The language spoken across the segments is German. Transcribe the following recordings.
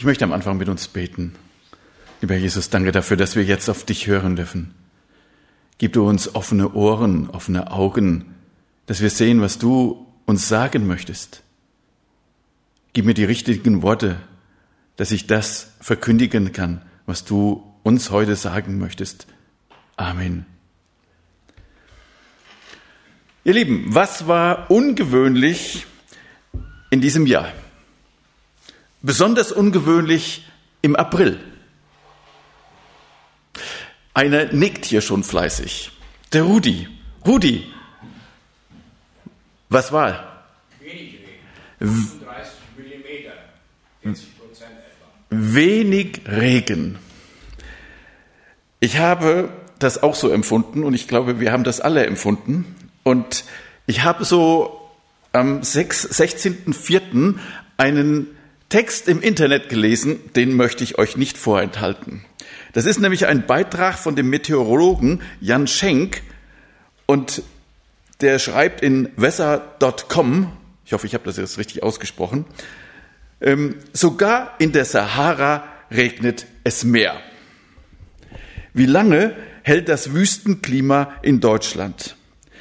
Ich möchte am Anfang mit uns beten. Lieber Jesus, danke dafür, dass wir jetzt auf dich hören dürfen. Gib du uns offene Ohren, offene Augen, dass wir sehen, was du uns sagen möchtest. Gib mir die richtigen Worte, dass ich das verkündigen kann, was du uns heute sagen möchtest. Amen. Ihr Lieben, was war ungewöhnlich in diesem Jahr? Besonders ungewöhnlich im April. Einer nickt hier schon fleißig. Der Rudi. Rudi. Was war? Wenig Regen. 35 Millimeter. 40 Prozent etwa. Wenig Regen. Ich habe das auch so empfunden und ich glaube, wir haben das alle empfunden. Und ich habe so am 16.04. einen Text im Internet gelesen, den möchte ich euch nicht vorenthalten. Das ist nämlich ein Beitrag von dem Meteorologen Jan Schenk und der schreibt in weather.com, ich hoffe, ich habe das jetzt richtig ausgesprochen, ähm, sogar in der Sahara regnet es mehr. Wie lange hält das Wüstenklima in Deutschland?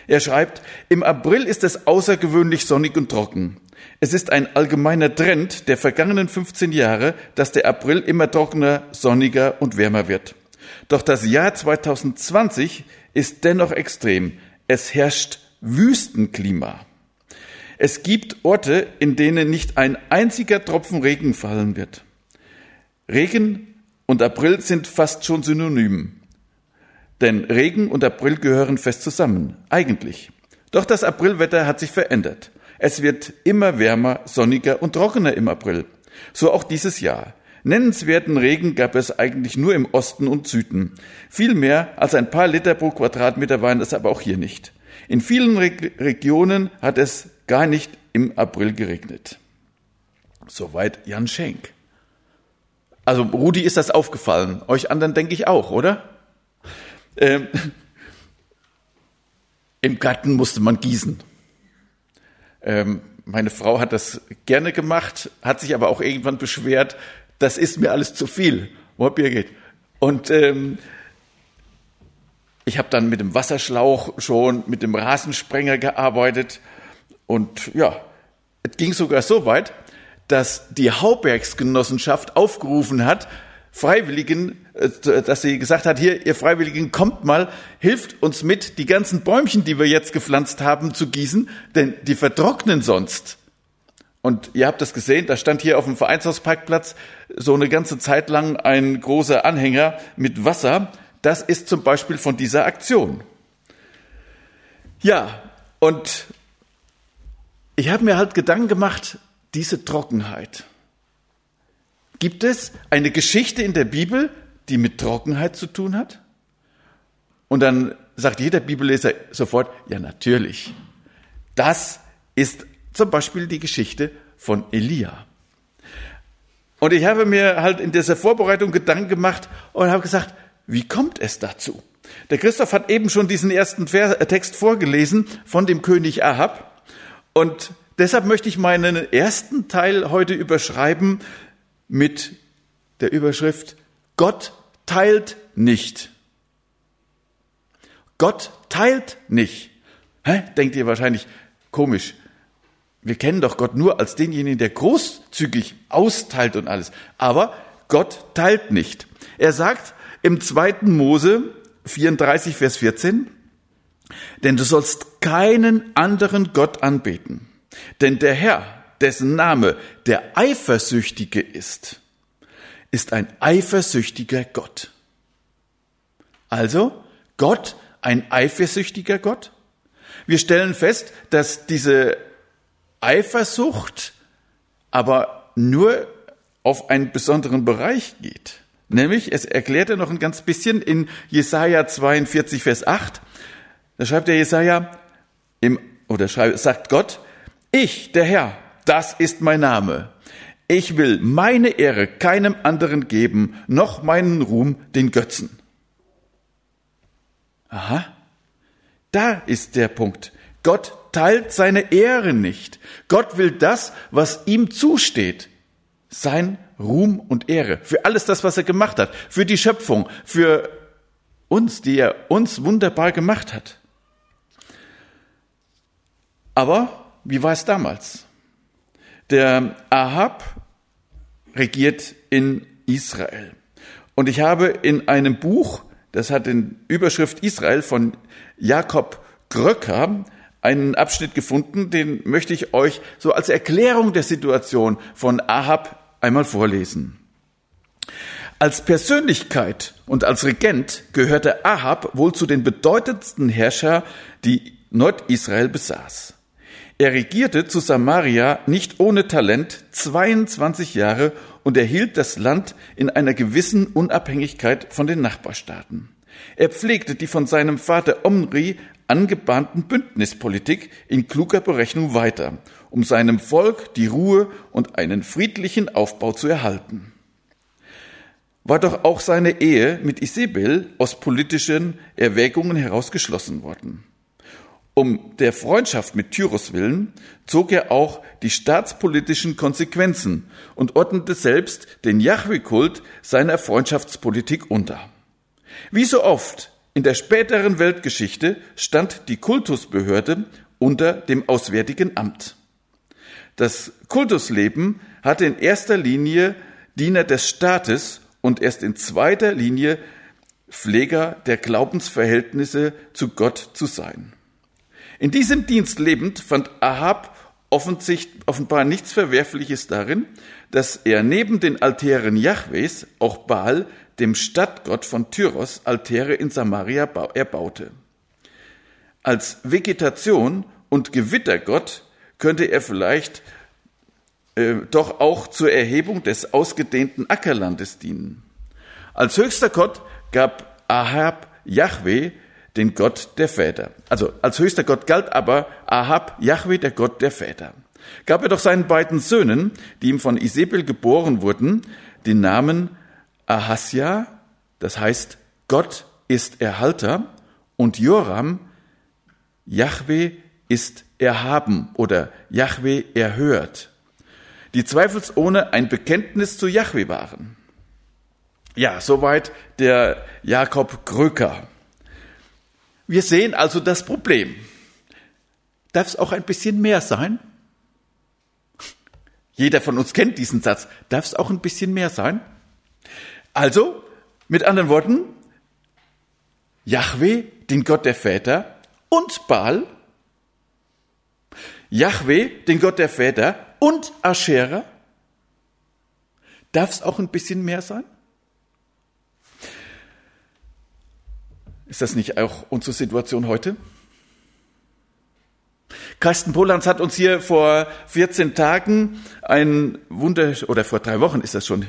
Er schreibt, im April ist es außergewöhnlich sonnig und trocken. Es ist ein allgemeiner Trend der vergangenen 15 Jahre, dass der April immer trockener, sonniger und wärmer wird. Doch das Jahr 2020 ist dennoch extrem. Es herrscht Wüstenklima. Es gibt Orte, in denen nicht ein einziger Tropfen Regen fallen wird. Regen und April sind fast schon synonym. Denn Regen und April gehören fest zusammen, eigentlich. Doch das Aprilwetter hat sich verändert. Es wird immer wärmer, sonniger und trockener im April. So auch dieses Jahr. Nennenswerten Regen gab es eigentlich nur im Osten und Süden. Viel mehr als ein paar Liter pro Quadratmeter waren es aber auch hier nicht. In vielen Re Regionen hat es gar nicht im April geregnet. Soweit Jan Schenk. Also Rudi ist das aufgefallen. Euch anderen denke ich auch, oder? Ähm, Im Garten musste man gießen. Ähm, meine Frau hat das gerne gemacht, hat sich aber auch irgendwann beschwert, das ist mir alles zu viel. Oh, Birgit. Und ähm, ich habe dann mit dem Wasserschlauch schon mit dem Rasensprenger gearbeitet. Und ja, es ging sogar so weit, dass die Haubergsgenossenschaft aufgerufen hat, Freiwilligen, dass sie gesagt hat, hier, ihr Freiwilligen, kommt mal, hilft uns mit, die ganzen Bäumchen, die wir jetzt gepflanzt haben, zu gießen, denn die vertrocknen sonst. Und ihr habt das gesehen, da stand hier auf dem Vereinshausparkplatz so eine ganze Zeit lang ein großer Anhänger mit Wasser. Das ist zum Beispiel von dieser Aktion. Ja, und ich habe mir halt Gedanken gemacht, diese Trockenheit. Gibt es eine Geschichte in der Bibel, die mit Trockenheit zu tun hat? Und dann sagt jeder Bibelleser sofort, ja natürlich. Das ist zum Beispiel die Geschichte von Elia. Und ich habe mir halt in dieser Vorbereitung Gedanken gemacht und habe gesagt, wie kommt es dazu? Der Christoph hat eben schon diesen ersten äh, Text vorgelesen von dem König Ahab. Und deshalb möchte ich meinen ersten Teil heute überschreiben mit der Überschrift Gott teilt nicht. Gott teilt nicht. Hä? Denkt ihr wahrscheinlich komisch. Wir kennen doch Gott nur als denjenigen, der großzügig austeilt und alles. Aber Gott teilt nicht. Er sagt im zweiten Mose 34, Vers 14, denn du sollst keinen anderen Gott anbeten. Denn der Herr, dessen Name der Eifersüchtige ist, ist ein eifersüchtiger Gott. Also Gott ein eifersüchtiger Gott? Wir stellen fest, dass diese Eifersucht aber nur auf einen besonderen Bereich geht. Nämlich, es erklärt er noch ein ganz bisschen in Jesaja 42, Vers 8. Da schreibt der Jesaja, im, oder schreibt, sagt Gott, ich, der Herr, das ist mein Name. Ich will meine Ehre keinem anderen geben, noch meinen Ruhm den Götzen. Aha, da ist der Punkt. Gott teilt seine Ehre nicht. Gott will das, was ihm zusteht, sein Ruhm und Ehre für alles das, was er gemacht hat, für die Schöpfung, für uns, die er uns wunderbar gemacht hat. Aber wie war es damals? Der Ahab regiert in Israel. Und ich habe in einem Buch, das hat den Überschrift Israel von Jakob Gröcker, einen Abschnitt gefunden, den möchte ich euch so als Erklärung der Situation von Ahab einmal vorlesen. Als Persönlichkeit und als Regent gehörte Ahab wohl zu den bedeutendsten Herrscher, die Nordisrael besaß. Er regierte zu Samaria nicht ohne Talent 22 Jahre und erhielt das Land in einer gewissen Unabhängigkeit von den Nachbarstaaten. Er pflegte die von seinem Vater Omri angebahnten Bündnispolitik in kluger Berechnung weiter, um seinem Volk die Ruhe und einen friedlichen Aufbau zu erhalten. War doch auch seine Ehe mit Isabel aus politischen Erwägungen herausgeschlossen worden. Um der Freundschaft mit Tyrus willen zog er auch die staatspolitischen Konsequenzen und ordnete selbst den Yahweh-Kult seiner Freundschaftspolitik unter. Wie so oft in der späteren Weltgeschichte stand die Kultusbehörde unter dem Auswärtigen Amt. Das Kultusleben hatte in erster Linie Diener des Staates und erst in zweiter Linie Pfleger der Glaubensverhältnisse zu Gott zu sein. In diesem Dienst lebend fand Ahab offenbar nichts Verwerfliches darin, dass er neben den Altären Jahwes auch Baal, dem Stadtgott von Tyros, Altäre in Samaria erbaute. Als Vegetation und Gewittergott könnte er vielleicht äh, doch auch zur Erhebung des ausgedehnten Ackerlandes dienen. Als höchster Gott gab Ahab Jahwe den Gott der Väter. Also als höchster Gott galt aber Ahab Jahwe, der Gott der Väter. Gab er doch seinen beiden Söhnen, die ihm von Isabel geboren wurden, den Namen Ahasja, das heißt Gott ist Erhalter, und Joram, Jahwe ist erhaben oder Jahwe erhört, die zweifelsohne ein Bekenntnis zu Jahwe waren. Ja, soweit der Jakob Gröker. Wir sehen also das Problem. Darf es auch ein bisschen mehr sein? Jeder von uns kennt diesen Satz. Darf es auch ein bisschen mehr sein? Also, mit anderen Worten, Yahweh, den Gott der Väter, und Baal, Yahweh, den Gott der Väter, und Aschera. Darf es auch ein bisschen mehr sein? Ist das nicht auch unsere Situation heute? Carsten Polans hat uns hier vor 14 Tagen ein Wunder, oder vor drei Wochen ist das schon,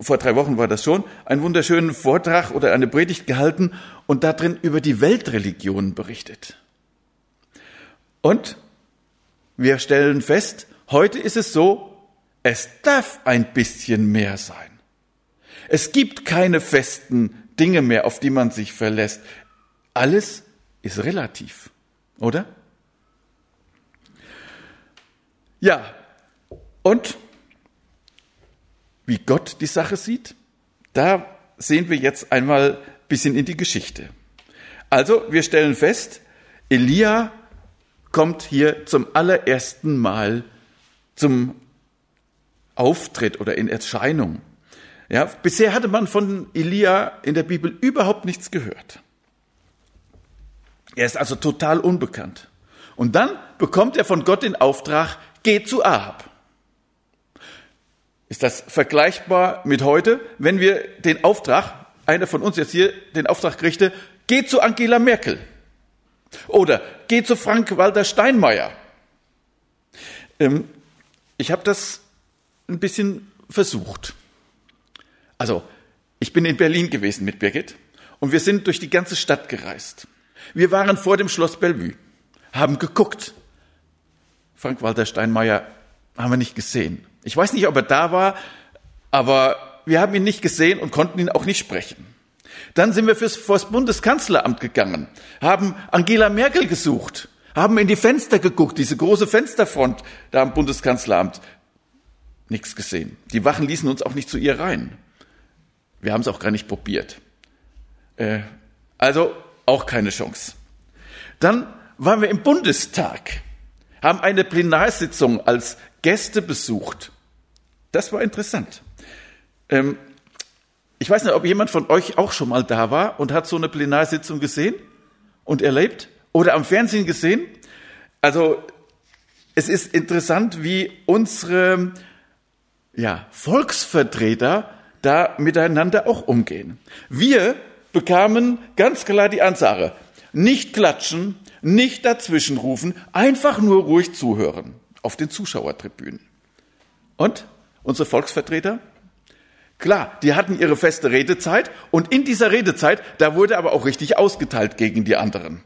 vor drei Wochen war das schon, einen wunderschönen Vortrag oder eine Predigt gehalten und darin über die Weltreligionen berichtet. Und wir stellen fest, heute ist es so, es darf ein bisschen mehr sein. Es gibt keine festen Dinge mehr, auf die man sich verlässt. Alles ist relativ, oder? Ja, und wie Gott die Sache sieht, da sehen wir jetzt einmal ein bisschen in die Geschichte. Also, wir stellen fest, Elia kommt hier zum allerersten Mal zum Auftritt oder in Erscheinung. Ja, bisher hatte man von Elia in der Bibel überhaupt nichts gehört. Er ist also total unbekannt. Und dann bekommt er von Gott den Auftrag, geh zu Ahab. Ist das vergleichbar mit heute, wenn wir den Auftrag, einer von uns jetzt hier den Auftrag kriegte, geh zu Angela Merkel oder geh zu Frank-Walter Steinmeier. Ähm, ich habe das ein bisschen versucht. Also, ich bin in Berlin gewesen mit Birgit und wir sind durch die ganze Stadt gereist. Wir waren vor dem Schloss Bellevue, haben geguckt. Frank-Walter Steinmeier haben wir nicht gesehen. Ich weiß nicht, ob er da war, aber wir haben ihn nicht gesehen und konnten ihn auch nicht sprechen. Dann sind wir fürs, vors Bundeskanzleramt gegangen, haben Angela Merkel gesucht, haben in die Fenster geguckt, diese große Fensterfront da am Bundeskanzleramt. Nichts gesehen. Die Wachen ließen uns auch nicht zu ihr rein. Wir haben es auch gar nicht probiert. Äh, also auch keine Chance. Dann waren wir im Bundestag, haben eine Plenarsitzung als Gäste besucht. Das war interessant. Ähm, ich weiß nicht, ob jemand von euch auch schon mal da war und hat so eine Plenarsitzung gesehen und erlebt oder am Fernsehen gesehen. Also es ist interessant, wie unsere ja, Volksvertreter da miteinander auch umgehen. Wir bekamen ganz klar die Ansage, nicht klatschen, nicht dazwischenrufen, einfach nur ruhig zuhören auf den Zuschauertribünen. Und unsere Volksvertreter? Klar, die hatten ihre feste Redezeit und in dieser Redezeit, da wurde aber auch richtig ausgeteilt gegen die anderen,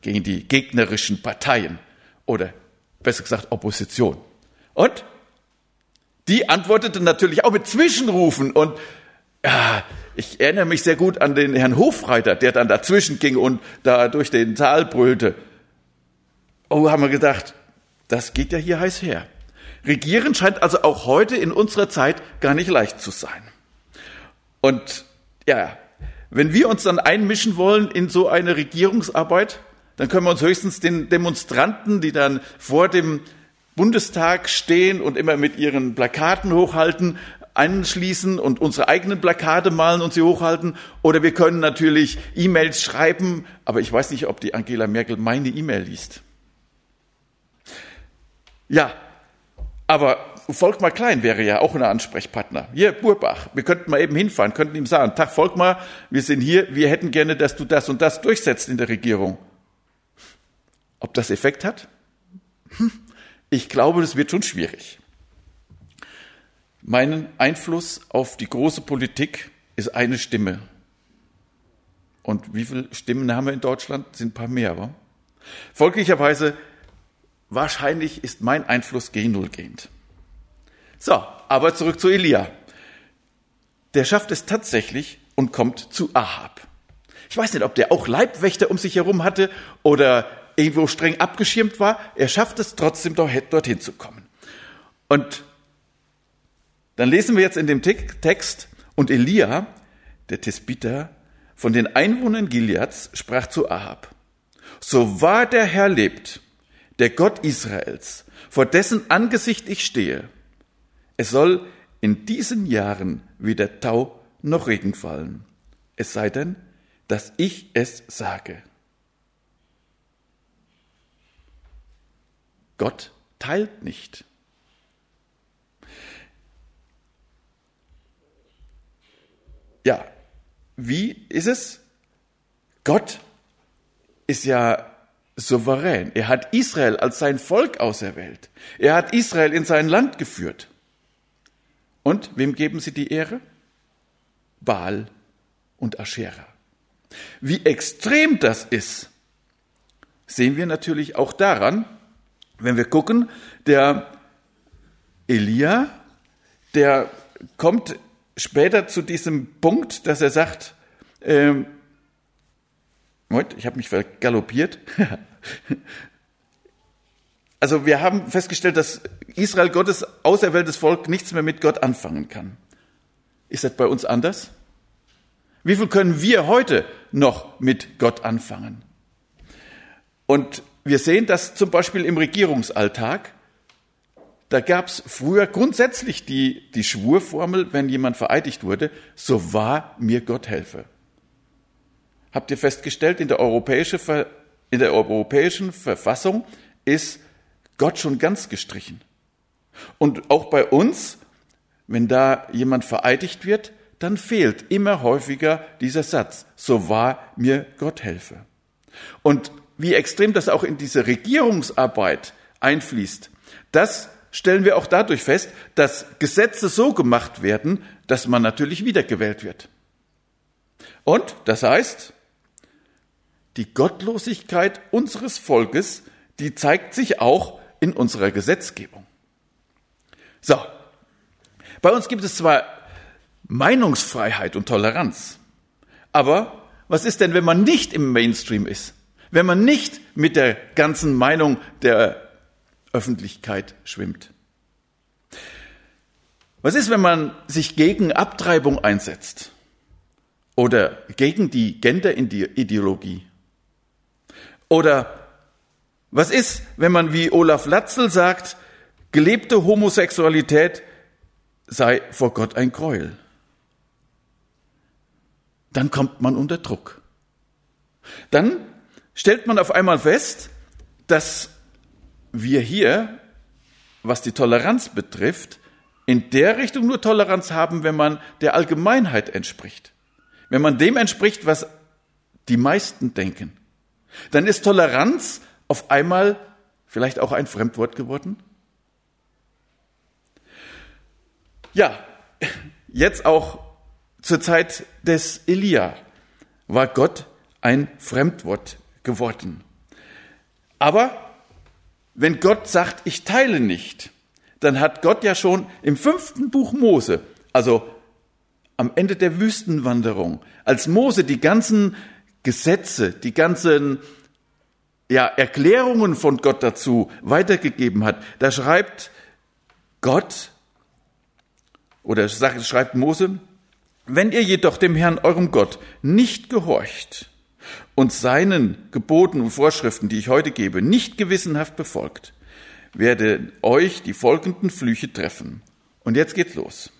gegen die gegnerischen Parteien oder besser gesagt Opposition. Und die antwortete natürlich auch mit Zwischenrufen und ja, ich erinnere mich sehr gut an den Herrn Hofreiter, der dann dazwischen ging und da durch den Saal brüllte. Oh, haben wir gedacht, das geht ja hier heiß her. Regieren scheint also auch heute in unserer Zeit gar nicht leicht zu sein. Und ja, wenn wir uns dann einmischen wollen in so eine Regierungsarbeit, dann können wir uns höchstens den Demonstranten, die dann vor dem Bundestag stehen und immer mit ihren Plakaten hochhalten, anschließen und unsere eigenen Plakate malen und sie hochhalten. Oder wir können natürlich E-Mails schreiben, aber ich weiß nicht, ob die Angela Merkel meine E-Mail liest. Ja, aber Volkmar Klein wäre ja auch ein Ansprechpartner. Hier, Burbach, wir könnten mal eben hinfahren, könnten ihm sagen, Tag Volkmar, wir sind hier, wir hätten gerne, dass du das und das durchsetzt in der Regierung. Ob das Effekt hat? Hm. Ich glaube, das wird schon schwierig. Mein Einfluss auf die große Politik ist eine Stimme. Und wie viele Stimmen haben wir in Deutschland? Sind ein paar mehr, wa? Folglicherweise, wahrscheinlich ist mein Einfluss gen Null gehend. So, aber zurück zu Elia. Der schafft es tatsächlich und kommt zu Ahab. Ich weiß nicht, ob der auch Leibwächter um sich herum hatte oder irgendwo streng abgeschirmt war, er schafft es trotzdem dorthin zu kommen. Und dann lesen wir jetzt in dem Text, und Elia, der Tisbiter, von den Einwohnern Gileads sprach zu Ahab, so wahr der Herr lebt, der Gott Israels, vor dessen Angesicht ich stehe, es soll in diesen Jahren weder Tau noch Regen fallen, es sei denn, dass ich es sage. Gott teilt nicht. Ja, wie ist es? Gott ist ja souverän. Er hat Israel als sein Volk auserwählt. Er hat Israel in sein Land geführt. Und wem geben sie die Ehre? Baal und Aschera. Wie extrem das ist, sehen wir natürlich auch daran, wenn wir gucken, der Elia, der kommt später zu diesem Punkt, dass er sagt, ähm, ich habe mich vergaloppiert. also wir haben festgestellt, dass Israel Gottes auserwähltes Volk nichts mehr mit Gott anfangen kann. Ist das bei uns anders? Wie viel können wir heute noch mit Gott anfangen? Und wir sehen das zum Beispiel im Regierungsalltag. Da gab es früher grundsätzlich die, die Schwurformel, wenn jemand vereidigt wurde, so wahr mir Gott helfe. Habt ihr festgestellt, in der, europäische, in der europäischen Verfassung ist Gott schon ganz gestrichen. Und auch bei uns, wenn da jemand vereidigt wird, dann fehlt immer häufiger dieser Satz, so wahr mir Gott helfe. Und wie extrem das auch in diese Regierungsarbeit einfließt, das stellen wir auch dadurch fest, dass Gesetze so gemacht werden, dass man natürlich wiedergewählt wird. Und das heißt, die Gottlosigkeit unseres Volkes, die zeigt sich auch in unserer Gesetzgebung. So, bei uns gibt es zwar Meinungsfreiheit und Toleranz, aber was ist denn, wenn man nicht im Mainstream ist? Wenn man nicht mit der ganzen Meinung der Öffentlichkeit schwimmt. Was ist, wenn man sich gegen Abtreibung einsetzt? Oder gegen die Genderideologie? Oder was ist, wenn man wie Olaf Latzel sagt, gelebte Homosexualität sei vor Gott ein Gräuel? Dann kommt man unter Druck. Dann stellt man auf einmal fest, dass wir hier, was die Toleranz betrifft, in der Richtung nur Toleranz haben, wenn man der Allgemeinheit entspricht. Wenn man dem entspricht, was die meisten denken. Dann ist Toleranz auf einmal vielleicht auch ein Fremdwort geworden. Ja, jetzt auch zur Zeit des Elia war Gott ein Fremdwort geworden. Aber wenn Gott sagt, ich teile nicht, dann hat Gott ja schon im fünften Buch Mose, also am Ende der Wüstenwanderung, als Mose die ganzen Gesetze, die ganzen ja, Erklärungen von Gott dazu weitergegeben hat, da schreibt Gott oder schreibt Mose, wenn ihr jedoch dem Herrn eurem Gott nicht gehorcht und seinen Geboten und Vorschriften, die ich heute gebe, nicht gewissenhaft befolgt, werde euch die folgenden Flüche treffen. Und jetzt geht's los.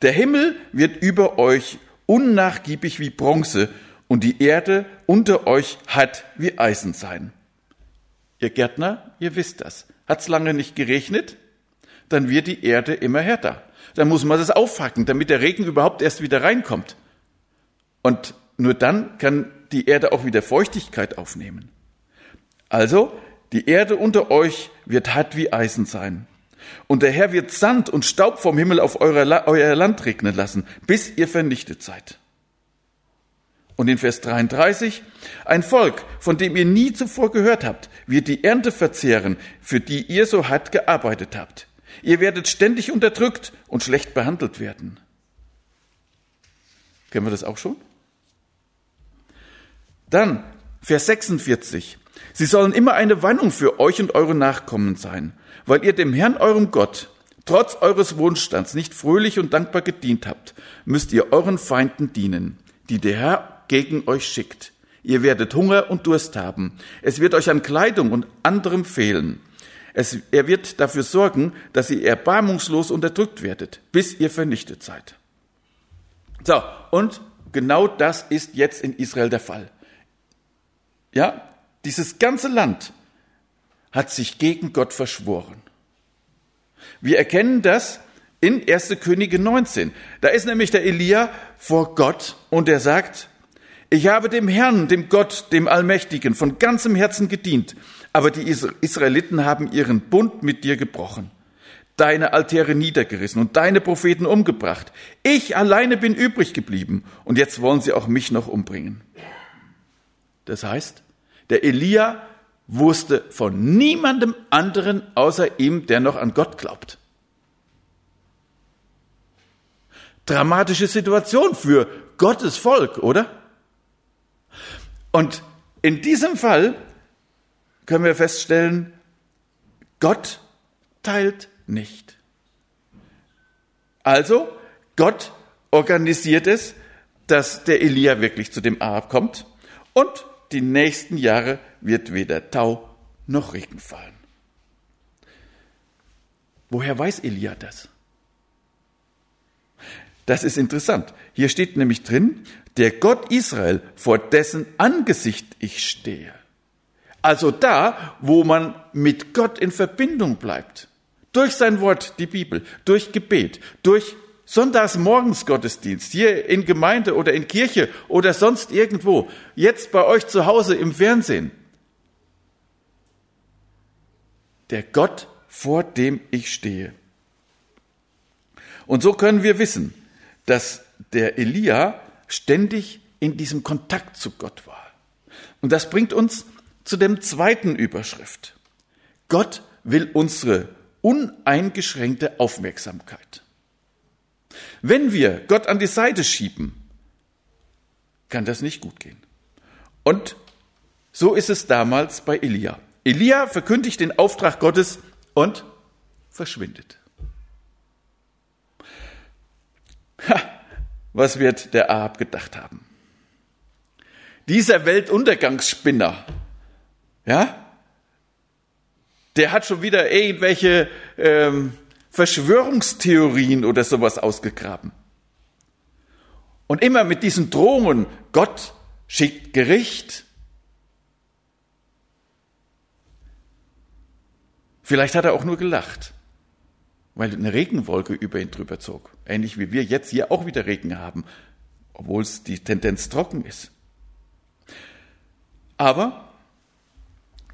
Der Himmel wird über euch unnachgiebig wie Bronze und die Erde unter euch hart wie Eisen sein. Ihr Gärtner, ihr wisst das. Hat's lange nicht geregnet? Dann wird die Erde immer härter. Dann muss man das aufhacken, damit der Regen überhaupt erst wieder reinkommt. Und nur dann kann die Erde auch wieder Feuchtigkeit aufnehmen. Also, die Erde unter euch wird hart wie Eisen sein. Und der Herr wird Sand und Staub vom Himmel auf euer Land regnen lassen, bis ihr vernichtet seid. Und in Vers 33, ein Volk, von dem ihr nie zuvor gehört habt, wird die Ernte verzehren, für die ihr so hart gearbeitet habt. Ihr werdet ständig unterdrückt und schlecht behandelt werden. Kennen wir das auch schon? Dann Vers 46. Sie sollen immer eine Warnung für euch und eure Nachkommen sein, weil ihr dem Herrn eurem Gott trotz eures Wohnstands nicht fröhlich und dankbar gedient habt, müsst ihr euren Feinden dienen, die der Herr gegen euch schickt. Ihr werdet Hunger und Durst haben. Es wird euch an Kleidung und anderem fehlen. Es, er wird dafür sorgen, dass ihr erbarmungslos unterdrückt werdet, bis ihr vernichtet seid. So, und genau das ist jetzt in Israel der Fall. Ja, dieses ganze Land hat sich gegen Gott verschworen. Wir erkennen das in 1. Könige 19. Da ist nämlich der Elia vor Gott und er sagt, ich habe dem Herrn, dem Gott, dem Allmächtigen von ganzem Herzen gedient, aber die Israeliten haben ihren Bund mit dir gebrochen, deine Altäre niedergerissen und deine Propheten umgebracht. Ich alleine bin übrig geblieben und jetzt wollen sie auch mich noch umbringen. Das heißt, der Elia wusste von niemandem anderen außer ihm, der noch an Gott glaubt. Dramatische Situation für Gottes Volk, oder? Und in diesem Fall können wir feststellen, Gott teilt nicht. Also, Gott organisiert es, dass der Elia wirklich zu dem Ahab kommt und die nächsten Jahre wird weder Tau noch Regen fallen. Woher weiß Elia das? Das ist interessant. Hier steht nämlich drin, der Gott Israel, vor dessen Angesicht ich stehe. Also da, wo man mit Gott in Verbindung bleibt. Durch sein Wort, die Bibel, durch Gebet, durch Sonntagsmorgensgottesdienst, hier in Gemeinde oder in Kirche oder sonst irgendwo, jetzt bei euch zu Hause im Fernsehen. Der Gott, vor dem ich stehe. Und so können wir wissen, dass der Elia ständig in diesem Kontakt zu Gott war. Und das bringt uns zu dem zweiten Überschrift. Gott will unsere uneingeschränkte Aufmerksamkeit. Wenn wir Gott an die Seite schieben, kann das nicht gut gehen. Und so ist es damals bei Elia. Elia verkündigt den Auftrag Gottes und verschwindet. was wird der Ahab gedacht haben? Dieser Weltuntergangsspinner, ja, der hat schon wieder irgendwelche ähm, Verschwörungstheorien oder sowas ausgegraben. Und immer mit diesen Drohungen, Gott schickt Gericht. Vielleicht hat er auch nur gelacht, weil eine Regenwolke über ihn drüber zog. Ähnlich wie wir jetzt hier auch wieder Regen haben, obwohl es die Tendenz trocken ist. Aber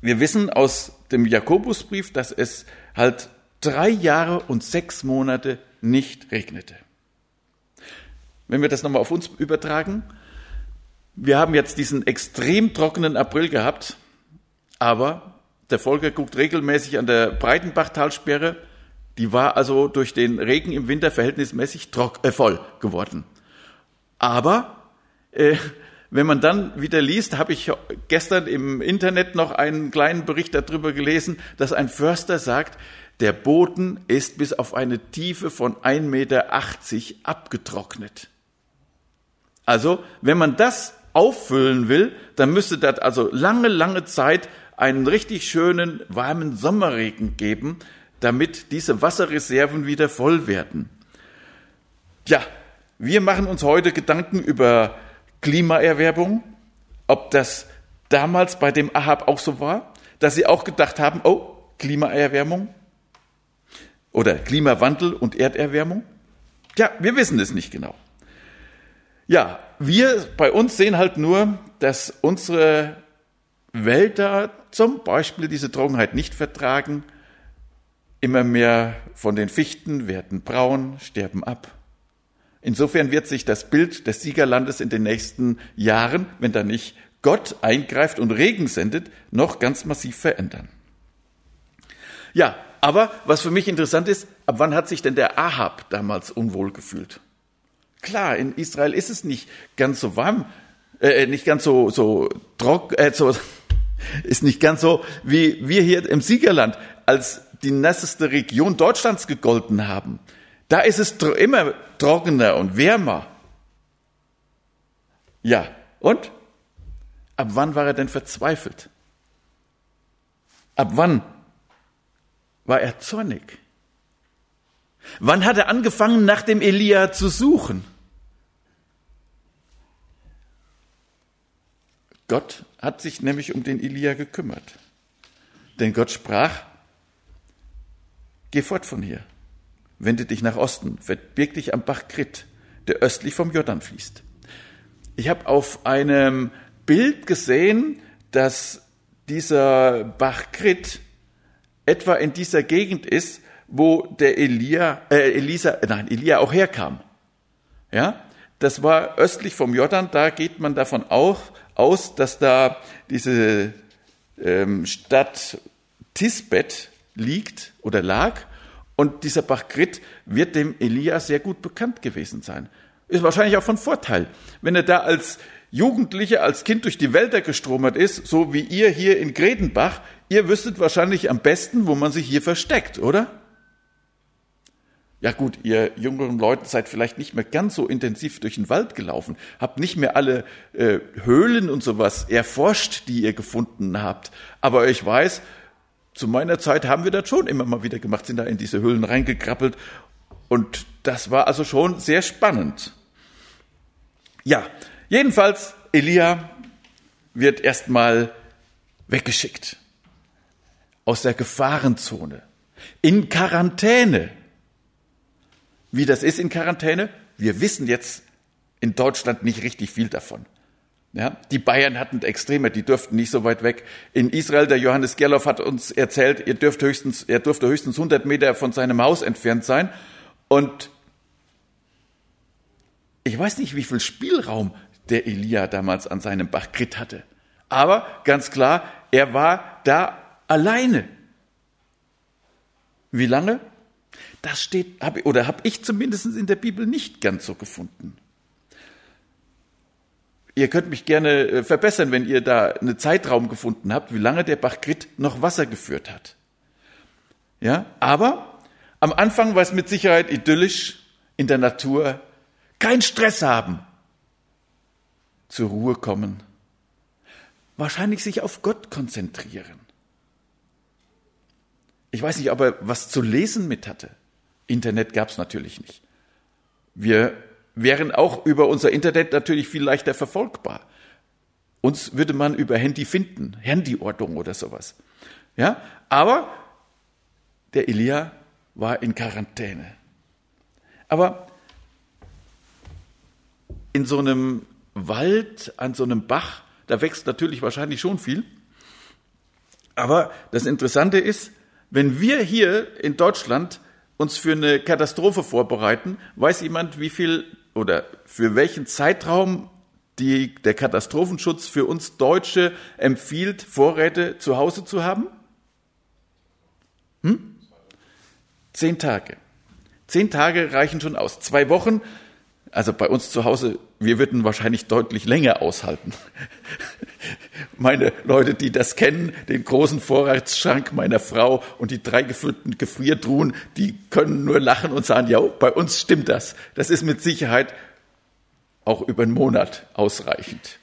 wir wissen aus dem Jakobusbrief, dass es halt drei Jahre und sechs Monate nicht regnete. Wenn wir das nochmal auf uns übertragen, wir haben jetzt diesen extrem trockenen April gehabt, aber der Volker guckt regelmäßig an der Breitenbachtalsperre, die war also durch den Regen im Winter verhältnismäßig trock, äh, voll geworden. Aber äh, wenn man dann wieder liest, habe ich gestern im Internet noch einen kleinen Bericht darüber gelesen, dass ein Förster sagt, der Boden ist bis auf eine Tiefe von 1,80 Meter abgetrocknet. Also, wenn man das auffüllen will, dann müsste das also lange, lange Zeit einen richtig schönen, warmen Sommerregen geben, damit diese Wasserreserven wieder voll werden. Ja, wir machen uns heute Gedanken über Klimaerwerbung, ob das damals bei dem Ahab auch so war, dass sie auch gedacht haben, oh, Klimaerwärmung oder Klimawandel und Erderwärmung? Ja, wir wissen es nicht genau. Ja, wir bei uns sehen halt nur, dass unsere Wälder zum Beispiel diese Trockenheit nicht vertragen. Immer mehr von den Fichten werden braun, sterben ab. Insofern wird sich das Bild des Siegerlandes in den nächsten Jahren, wenn da nicht Gott eingreift und Regen sendet, noch ganz massiv verändern. Ja, aber was für mich interessant ist, ab wann hat sich denn der Ahab damals unwohl gefühlt? Klar, in Israel ist es nicht ganz so warm, äh, nicht ganz so so trocken, äh, so, ist nicht ganz so wie wir hier im Siegerland, als die nasseste Region Deutschlands gegolten haben. Da ist es immer trockener und wärmer. Ja, und? Ab wann war er denn verzweifelt? Ab wann war er zornig? Wann hat er angefangen, nach dem Elia zu suchen? Gott hat sich nämlich um den Elia gekümmert. Denn Gott sprach, geh fort von hier wende dich nach Osten, verbirg dich am Bach Krit, der östlich vom Jordan fließt. Ich habe auf einem Bild gesehen, dass dieser Bach Krit etwa in dieser Gegend ist, wo der Elia, äh, Elisa, nein, Elia auch herkam. Ja, das war östlich vom Jordan. Da geht man davon auch aus, dass da diese ähm, Stadt Tisbet liegt oder lag und dieser Bachkrit wird dem Elia sehr gut bekannt gewesen sein. Ist wahrscheinlich auch von Vorteil. Wenn er da als Jugendlicher, als Kind durch die Wälder gestromert ist, so wie ihr hier in Gredenbach, ihr wüsstet wahrscheinlich am besten, wo man sich hier versteckt, oder? Ja gut, ihr jüngeren Leute seid vielleicht nicht mehr ganz so intensiv durch den Wald gelaufen, habt nicht mehr alle äh, Höhlen und sowas erforscht, die ihr gefunden habt. Aber ich weiß, zu meiner Zeit haben wir das schon immer mal wieder gemacht, sind da in diese Höhlen reingekrabbelt. Und das war also schon sehr spannend. Ja, jedenfalls, Elia wird erstmal weggeschickt. Aus der Gefahrenzone. In Quarantäne. Wie das ist in Quarantäne? Wir wissen jetzt in Deutschland nicht richtig viel davon. Ja, die Bayern hatten Extreme, die durften nicht so weit weg. In Israel, der Johannes Gerloff hat uns erzählt, er, dürft höchstens, er durfte höchstens 100 Meter von seinem Haus entfernt sein. Und ich weiß nicht, wie viel Spielraum der Elia damals an seinem Bach Krit hatte. Aber ganz klar, er war da alleine. Wie lange? Das steht, hab, oder habe ich zumindest in der Bibel nicht ganz so gefunden. Ihr könnt mich gerne äh, verbessern, wenn ihr da einen Zeitraum gefunden habt, wie lange der Bach Grit noch Wasser geführt hat. Ja, aber am Anfang war es mit Sicherheit idyllisch in der Natur, keinen Stress haben, zur Ruhe kommen, wahrscheinlich sich auf Gott konzentrieren. Ich weiß nicht, ob er was zu lesen mit hatte. Internet gab es natürlich nicht. Wir wären auch über unser Internet natürlich viel leichter verfolgbar. Uns würde man über Handy finden, Handyortung oder sowas. Ja, aber der Elia war in Quarantäne. Aber in so einem Wald, an so einem Bach, da wächst natürlich wahrscheinlich schon viel. Aber das Interessante ist, wenn wir hier in Deutschland uns für eine Katastrophe vorbereiten, weiß jemand, wie viel oder für welchen Zeitraum die, der Katastrophenschutz für uns Deutsche empfiehlt, Vorräte zu Hause zu haben? Hm? Zehn Tage. Zehn Tage reichen schon aus. Zwei Wochen, also bei uns zu Hause, wir würden wahrscheinlich deutlich länger aushalten. Meine Leute, die das kennen, den großen Vorratsschrank meiner Frau und die drei gefüllten Gefriertruhen, die können nur lachen und sagen, ja, bei uns stimmt das. Das ist mit Sicherheit auch über einen Monat ausreichend.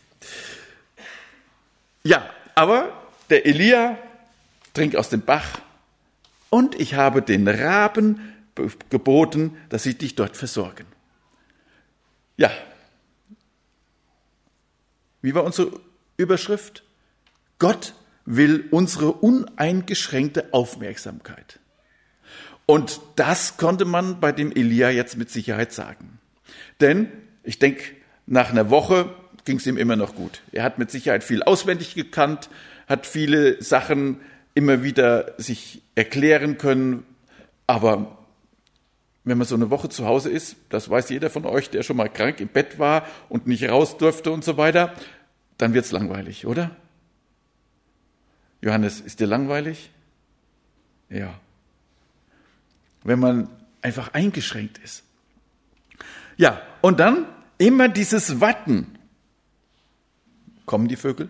Ja, aber der Elia trinkt aus dem Bach und ich habe den Raben geboten, dass sie dich dort versorgen. Ja. Wie war unsere Überschrift? Gott will unsere uneingeschränkte Aufmerksamkeit. Und das konnte man bei dem Elia jetzt mit Sicherheit sagen. Denn ich denke, nach einer Woche ging es ihm immer noch gut. Er hat mit Sicherheit viel auswendig gekannt, hat viele Sachen immer wieder sich erklären können. Aber wenn man so eine Woche zu Hause ist, das weiß jeder von euch, der schon mal krank im Bett war und nicht raus durfte und so weiter, dann wird's langweilig, oder? Johannes, ist dir langweilig? Ja. Wenn man einfach eingeschränkt ist. Ja, und dann immer dieses Watten. Kommen die Vögel?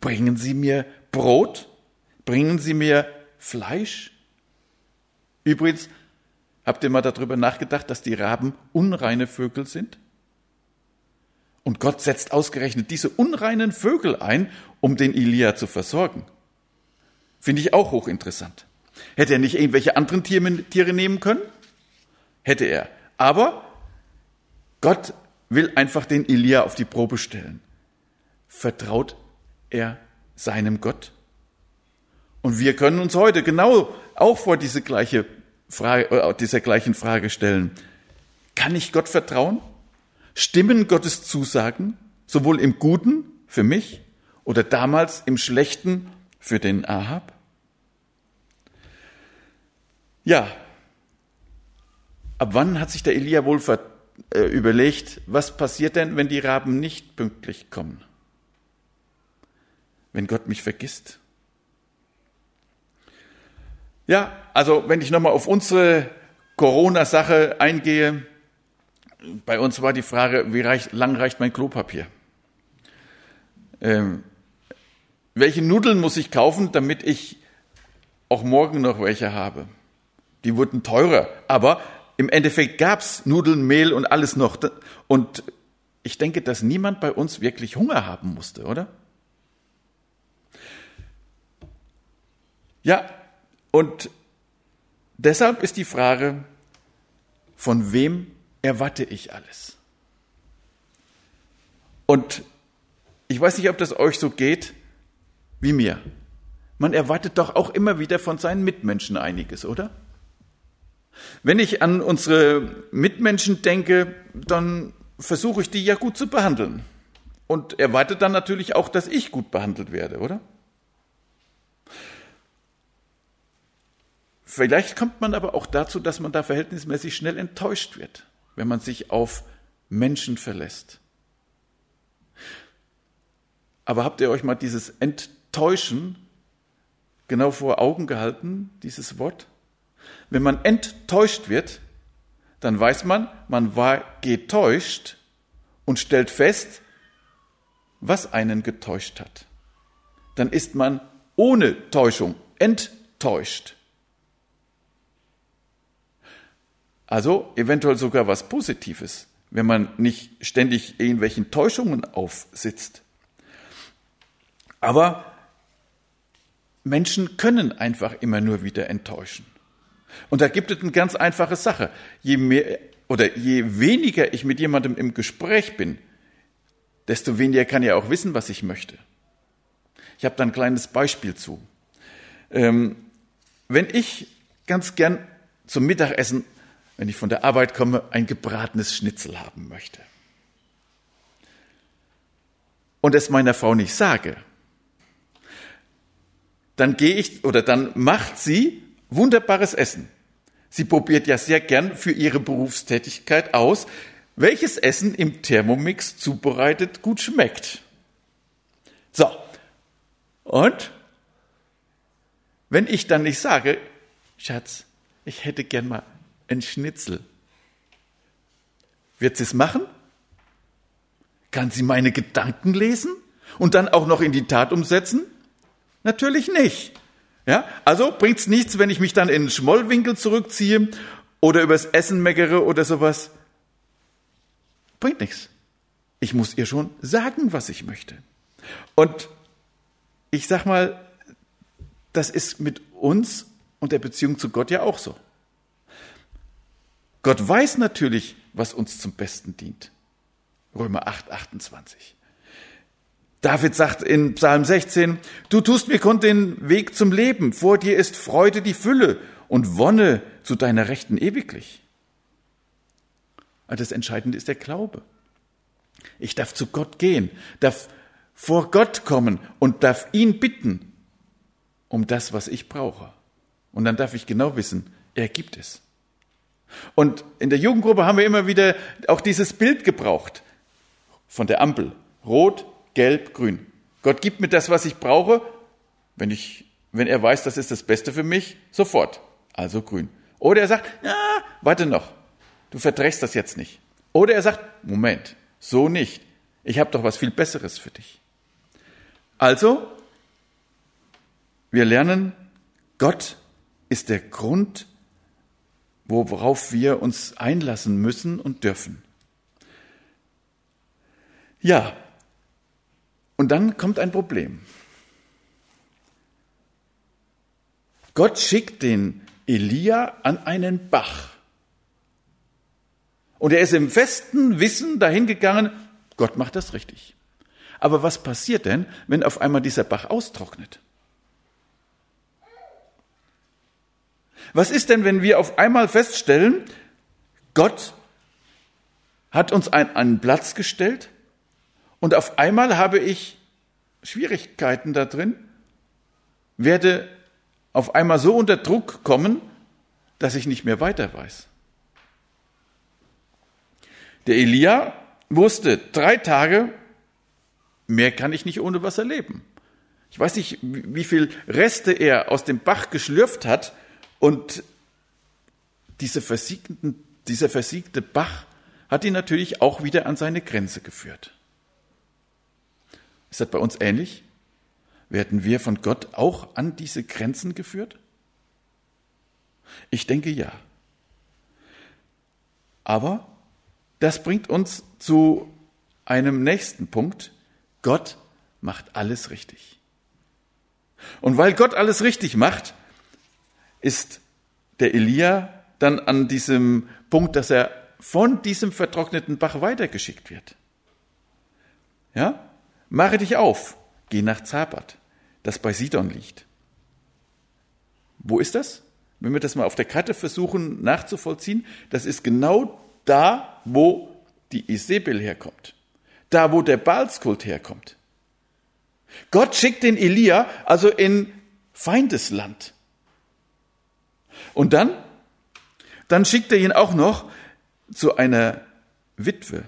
Bringen sie mir Brot? Bringen Sie mir Fleisch? Übrigens, habt ihr mal darüber nachgedacht, dass die Raben unreine Vögel sind? Und Gott setzt ausgerechnet diese unreinen Vögel ein, um den Elia zu versorgen. Finde ich auch hochinteressant. Hätte er nicht irgendwelche anderen Tiere nehmen können? Hätte er. Aber Gott will einfach den Elia auf die Probe stellen. Vertraut er seinem Gott? Und wir können uns heute genau auch vor diese gleiche Frage, äh, dieser gleichen Frage stellen. Kann ich Gott vertrauen? Stimmen Gottes Zusagen, sowohl im Guten für mich oder damals im Schlechten für den Ahab? Ja, ab wann hat sich der Elia wohl äh, überlegt, was passiert denn, wenn die Raben nicht pünktlich kommen? Wenn Gott mich vergisst? Ja, also wenn ich nochmal auf unsere Corona-Sache eingehe, bei uns war die Frage, wie reich, lang reicht mein Klopapier? Ähm, welche Nudeln muss ich kaufen, damit ich auch morgen noch welche habe? Die wurden teurer, aber im Endeffekt gab's Nudeln, Mehl und alles noch. Und ich denke, dass niemand bei uns wirklich Hunger haben musste, oder? Ja, und deshalb ist die Frage, von wem erwarte ich alles? Und ich weiß nicht, ob das euch so geht wie mir. Man erwartet doch auch immer wieder von seinen Mitmenschen einiges, oder? Wenn ich an unsere Mitmenschen denke, dann versuche ich die ja gut zu behandeln. Und erwarte dann natürlich auch, dass ich gut behandelt werde, oder? Vielleicht kommt man aber auch dazu, dass man da verhältnismäßig schnell enttäuscht wird, wenn man sich auf Menschen verlässt. Aber habt ihr euch mal dieses Enttäuschen genau vor Augen gehalten, dieses Wort? Wenn man enttäuscht wird, dann weiß man, man war getäuscht und stellt fest, was einen getäuscht hat. Dann ist man ohne Täuschung enttäuscht. Also eventuell sogar was Positives. wenn man nicht ständig irgendwelchen Täuschungen aufsitzt. Aber Menschen können einfach immer nur wieder enttäuschen. Und da gibt es eine ganz einfache Sache. Je mehr oder je weniger ich mit jemandem im Gespräch bin, desto weniger kann er auch wissen, was ich möchte. Ich habe da ein kleines Beispiel zu. Ähm, wenn ich ganz gern zum Mittagessen, wenn ich von der Arbeit komme, ein gebratenes Schnitzel haben möchte und es meiner Frau nicht sage, dann gehe ich oder dann macht sie wunderbares Essen. Sie probiert ja sehr gern für ihre Berufstätigkeit aus, welches Essen im Thermomix zubereitet gut schmeckt. So. Und wenn ich dann nicht sage, Schatz, ich hätte gern mal ein Schnitzel, wird sie es machen? Kann sie meine Gedanken lesen und dann auch noch in die Tat umsetzen? Natürlich nicht. Ja, also bringt's nichts, wenn ich mich dann in den Schmollwinkel zurückziehe oder übers Essen meckere oder sowas. Bringt nichts. Ich muss ihr schon sagen, was ich möchte. Und ich sag mal, das ist mit uns und der Beziehung zu Gott ja auch so. Gott weiß natürlich, was uns zum Besten dient. Römer 8, 28. David sagt in Psalm 16, du tust mir kund den Weg zum Leben, vor dir ist Freude die Fülle und Wonne zu deiner Rechten ewiglich. Aber das Entscheidende ist der Glaube. Ich darf zu Gott gehen, darf vor Gott kommen und darf ihn bitten um das, was ich brauche. Und dann darf ich genau wissen, er gibt es. Und in der Jugendgruppe haben wir immer wieder auch dieses Bild gebraucht von der Ampel. Rot, gelb, grün. Gott gibt mir das, was ich brauche, wenn, ich, wenn er weiß, das ist das Beste für mich, sofort. Also grün. Oder er sagt, ja, warte noch, du verdrehst das jetzt nicht. Oder er sagt, Moment, so nicht. Ich habe doch was viel Besseres für dich. Also, wir lernen, Gott ist der Grund, worauf wir uns einlassen müssen und dürfen. Ja, und dann kommt ein Problem. Gott schickt den Elia an einen Bach. Und er ist im festen Wissen dahin gegangen, Gott macht das richtig. Aber was passiert denn, wenn auf einmal dieser Bach austrocknet? Was ist denn, wenn wir auf einmal feststellen, Gott hat uns einen, einen Platz gestellt, und auf einmal habe ich Schwierigkeiten da drin, werde auf einmal so unter Druck kommen, dass ich nicht mehr weiter weiß. Der Elia wusste, drei Tage, mehr kann ich nicht ohne Wasser leben. Ich weiß nicht, wie viel Reste er aus dem Bach geschlürft hat und diese dieser versiegte Bach hat ihn natürlich auch wieder an seine Grenze geführt. Ist das bei uns ähnlich? Werden wir von Gott auch an diese Grenzen geführt? Ich denke ja. Aber das bringt uns zu einem nächsten Punkt. Gott macht alles richtig. Und weil Gott alles richtig macht, ist der Elia dann an diesem Punkt, dass er von diesem vertrockneten Bach weitergeschickt wird. Ja? Mache dich auf, geh nach Zapat, das bei Sidon liegt. Wo ist das? Wenn wir das mal auf der Karte versuchen nachzuvollziehen, das ist genau da, wo die Isabel herkommt. Da, wo der Baalskult herkommt. Gott schickt den Elia also in Feindesland. Und dann, dann schickt er ihn auch noch zu einer Witwe.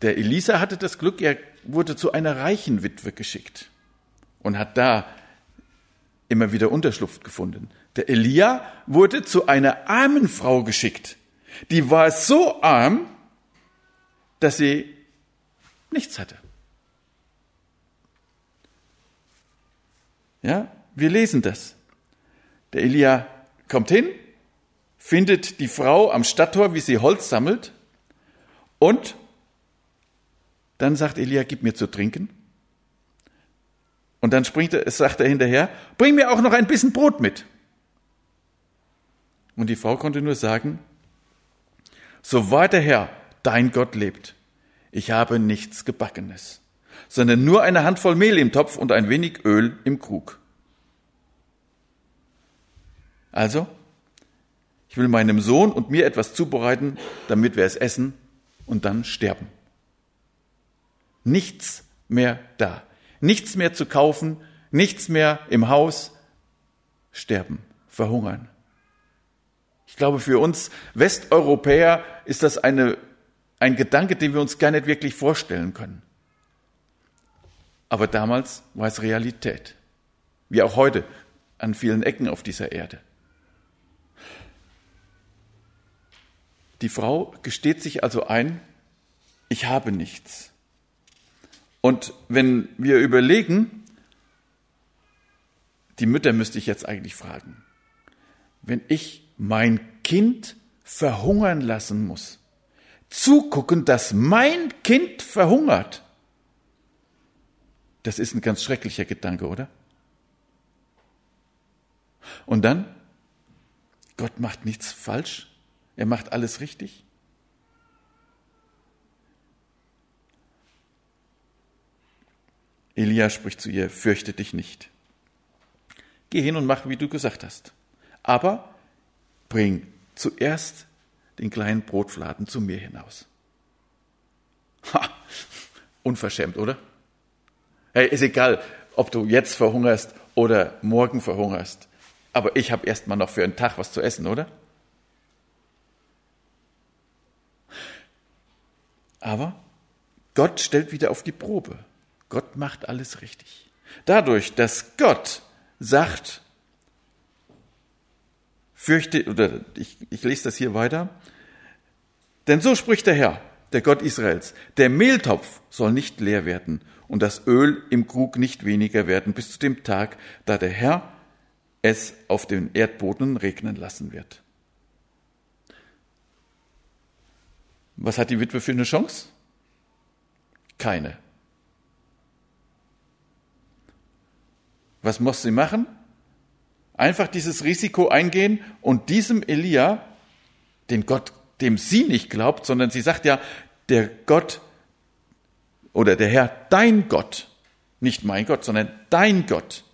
Der Elisa hatte das Glück, er wurde zu einer reichen Witwe geschickt und hat da immer wieder Unterschlupf gefunden. Der Elia wurde zu einer armen Frau geschickt. Die war so arm, dass sie nichts hatte. Ja, wir lesen das. Der Elia kommt hin, findet die Frau am Stadttor, wie sie Holz sammelt und dann sagt Elia, gib mir zu trinken. Und dann springt er, sagt er hinterher, bring mir auch noch ein bisschen Brot mit. Und die Frau konnte nur sagen, so wahr der Herr, dein Gott lebt, ich habe nichts Gebackenes, sondern nur eine Handvoll Mehl im Topf und ein wenig Öl im Krug. Also, ich will meinem Sohn und mir etwas zubereiten, damit wir es essen und dann sterben. Nichts mehr da. Nichts mehr zu kaufen, nichts mehr im Haus. Sterben, verhungern. Ich glaube, für uns Westeuropäer ist das eine, ein Gedanke, den wir uns gar nicht wirklich vorstellen können. Aber damals war es Realität. Wie auch heute an vielen Ecken auf dieser Erde. Die Frau gesteht sich also ein, ich habe nichts. Und wenn wir überlegen, die Mütter müsste ich jetzt eigentlich fragen, wenn ich mein Kind verhungern lassen muss, zugucken, dass mein Kind verhungert, das ist ein ganz schrecklicher Gedanke, oder? Und dann, Gott macht nichts falsch, er macht alles richtig. Elia spricht zu ihr, fürchte dich nicht. Geh hin und mach, wie du gesagt hast. Aber bring zuerst den kleinen Brotfladen zu mir hinaus. Ha, unverschämt, oder? Hey, ist egal, ob du jetzt verhungerst oder morgen verhungerst. Aber ich habe erst mal noch für einen Tag was zu essen, oder? Aber Gott stellt wieder auf die Probe. Gott macht alles richtig. Dadurch, dass Gott sagt, fürchte, oder ich, ich lese das hier weiter, denn so spricht der Herr, der Gott Israels, der Mehltopf soll nicht leer werden und das Öl im Krug nicht weniger werden bis zu dem Tag, da der Herr es auf den Erdboden regnen lassen wird. Was hat die Witwe für eine Chance? Keine. Was muss sie machen? Einfach dieses Risiko eingehen und diesem Elia, den Gott, dem sie nicht glaubt, sondern sie sagt ja, der Gott oder der Herr, dein Gott, nicht mein Gott, sondern dein Gott,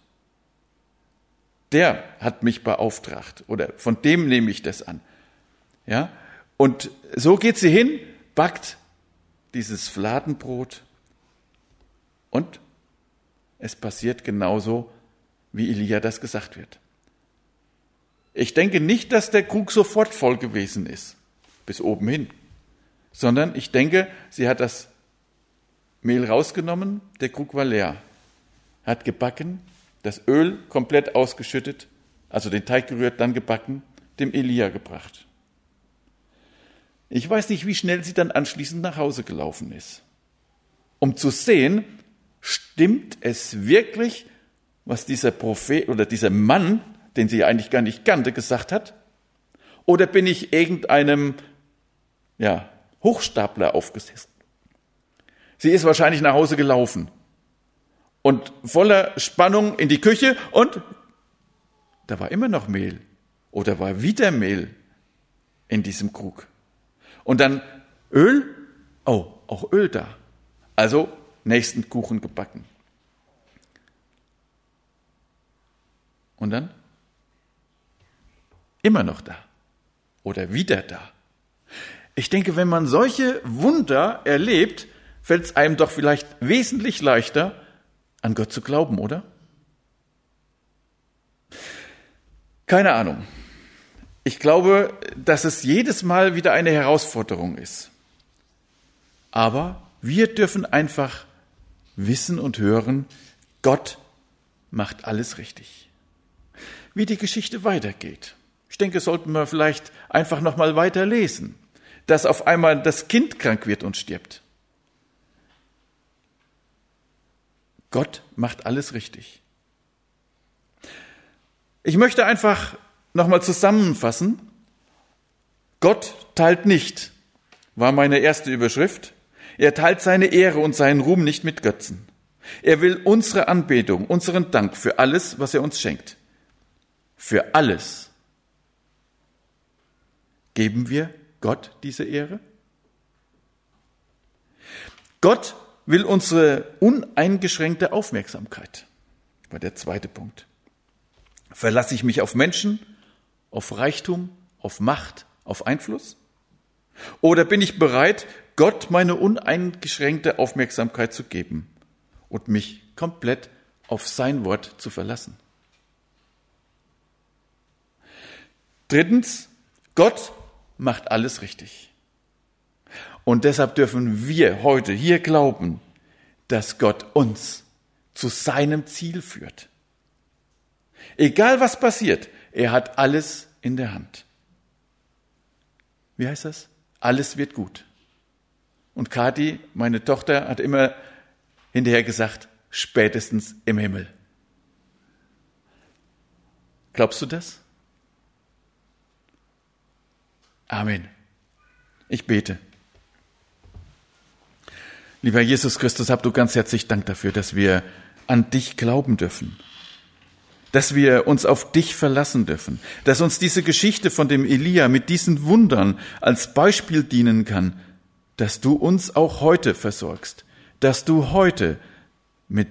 der hat mich beauftragt oder von dem nehme ich das an. Ja? Und so geht sie hin, backt dieses Fladenbrot und es passiert genauso, wie Elia das gesagt wird. Ich denke nicht, dass der Krug sofort voll gewesen ist, bis oben hin, sondern ich denke, sie hat das Mehl rausgenommen, der Krug war leer, hat gebacken, das Öl komplett ausgeschüttet, also den Teig gerührt, dann gebacken, dem Elia gebracht. Ich weiß nicht, wie schnell sie dann anschließend nach Hause gelaufen ist, um zu sehen, stimmt es wirklich, was dieser Prophet oder dieser Mann, den sie eigentlich gar nicht kannte, gesagt hat? Oder bin ich irgendeinem ja, Hochstapler aufgesessen? Sie ist wahrscheinlich nach Hause gelaufen und voller Spannung in die Küche und da war immer noch Mehl oder war wieder Mehl in diesem Krug. Und dann Öl, oh, auch Öl da. Also nächsten Kuchen gebacken. Und dann immer noch da oder wieder da. Ich denke, wenn man solche Wunder erlebt, fällt es einem doch vielleicht wesentlich leichter, an Gott zu glauben, oder? Keine Ahnung. Ich glaube, dass es jedes Mal wieder eine Herausforderung ist. Aber wir dürfen einfach wissen und hören, Gott macht alles richtig wie die Geschichte weitergeht. Ich denke, sollten wir vielleicht einfach noch mal weiter lesen, dass auf einmal das Kind krank wird und stirbt. Gott macht alles richtig. Ich möchte einfach noch mal zusammenfassen, Gott teilt nicht, war meine erste Überschrift. Er teilt seine Ehre und seinen Ruhm nicht mit Götzen. Er will unsere Anbetung, unseren Dank für alles, was er uns schenkt. Für alles. Geben wir Gott diese Ehre? Gott will unsere uneingeschränkte Aufmerksamkeit. War der zweite Punkt. Verlasse ich mich auf Menschen, auf Reichtum, auf Macht, auf Einfluss? Oder bin ich bereit, Gott meine uneingeschränkte Aufmerksamkeit zu geben und mich komplett auf sein Wort zu verlassen? Drittens, Gott macht alles richtig. Und deshalb dürfen wir heute hier glauben, dass Gott uns zu seinem Ziel führt. Egal was passiert, er hat alles in der Hand. Wie heißt das? Alles wird gut. Und Kati, meine Tochter, hat immer hinterher gesagt, spätestens im Himmel. Glaubst du das? Amen. Ich bete. Lieber Jesus Christus, hab du ganz herzlich Dank dafür, dass wir an dich glauben dürfen, dass wir uns auf dich verlassen dürfen, dass uns diese Geschichte von dem Elia mit diesen Wundern als Beispiel dienen kann, dass du uns auch heute versorgst, dass du heute mit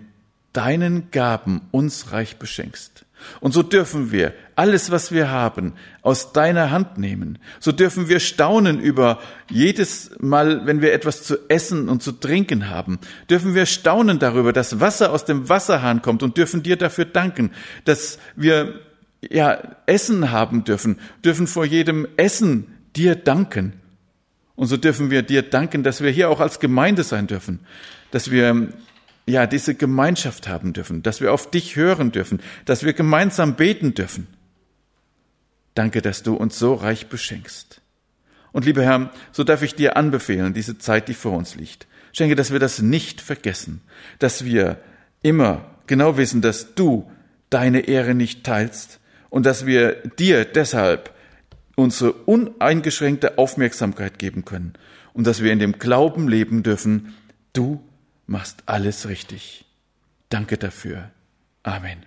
deinen Gaben uns reich beschenkst. Und so dürfen wir alles, was wir haben, aus deiner Hand nehmen. So dürfen wir staunen über jedes Mal, wenn wir etwas zu essen und zu trinken haben, dürfen wir staunen darüber, dass Wasser aus dem Wasserhahn kommt und dürfen dir dafür danken, dass wir ja Essen haben dürfen, dürfen vor jedem Essen dir danken. Und so dürfen wir dir danken, dass wir hier auch als Gemeinde sein dürfen, dass wir ja, diese Gemeinschaft haben dürfen, dass wir auf dich hören dürfen, dass wir gemeinsam beten dürfen. Danke, dass du uns so reich beschenkst. Und lieber Herr, so darf ich dir anbefehlen, diese Zeit, die vor uns liegt. Schenke, dass wir das nicht vergessen, dass wir immer genau wissen, dass du deine Ehre nicht teilst und dass wir dir deshalb unsere uneingeschränkte Aufmerksamkeit geben können und dass wir in dem Glauben leben dürfen, du machst alles richtig. Danke dafür. Amen.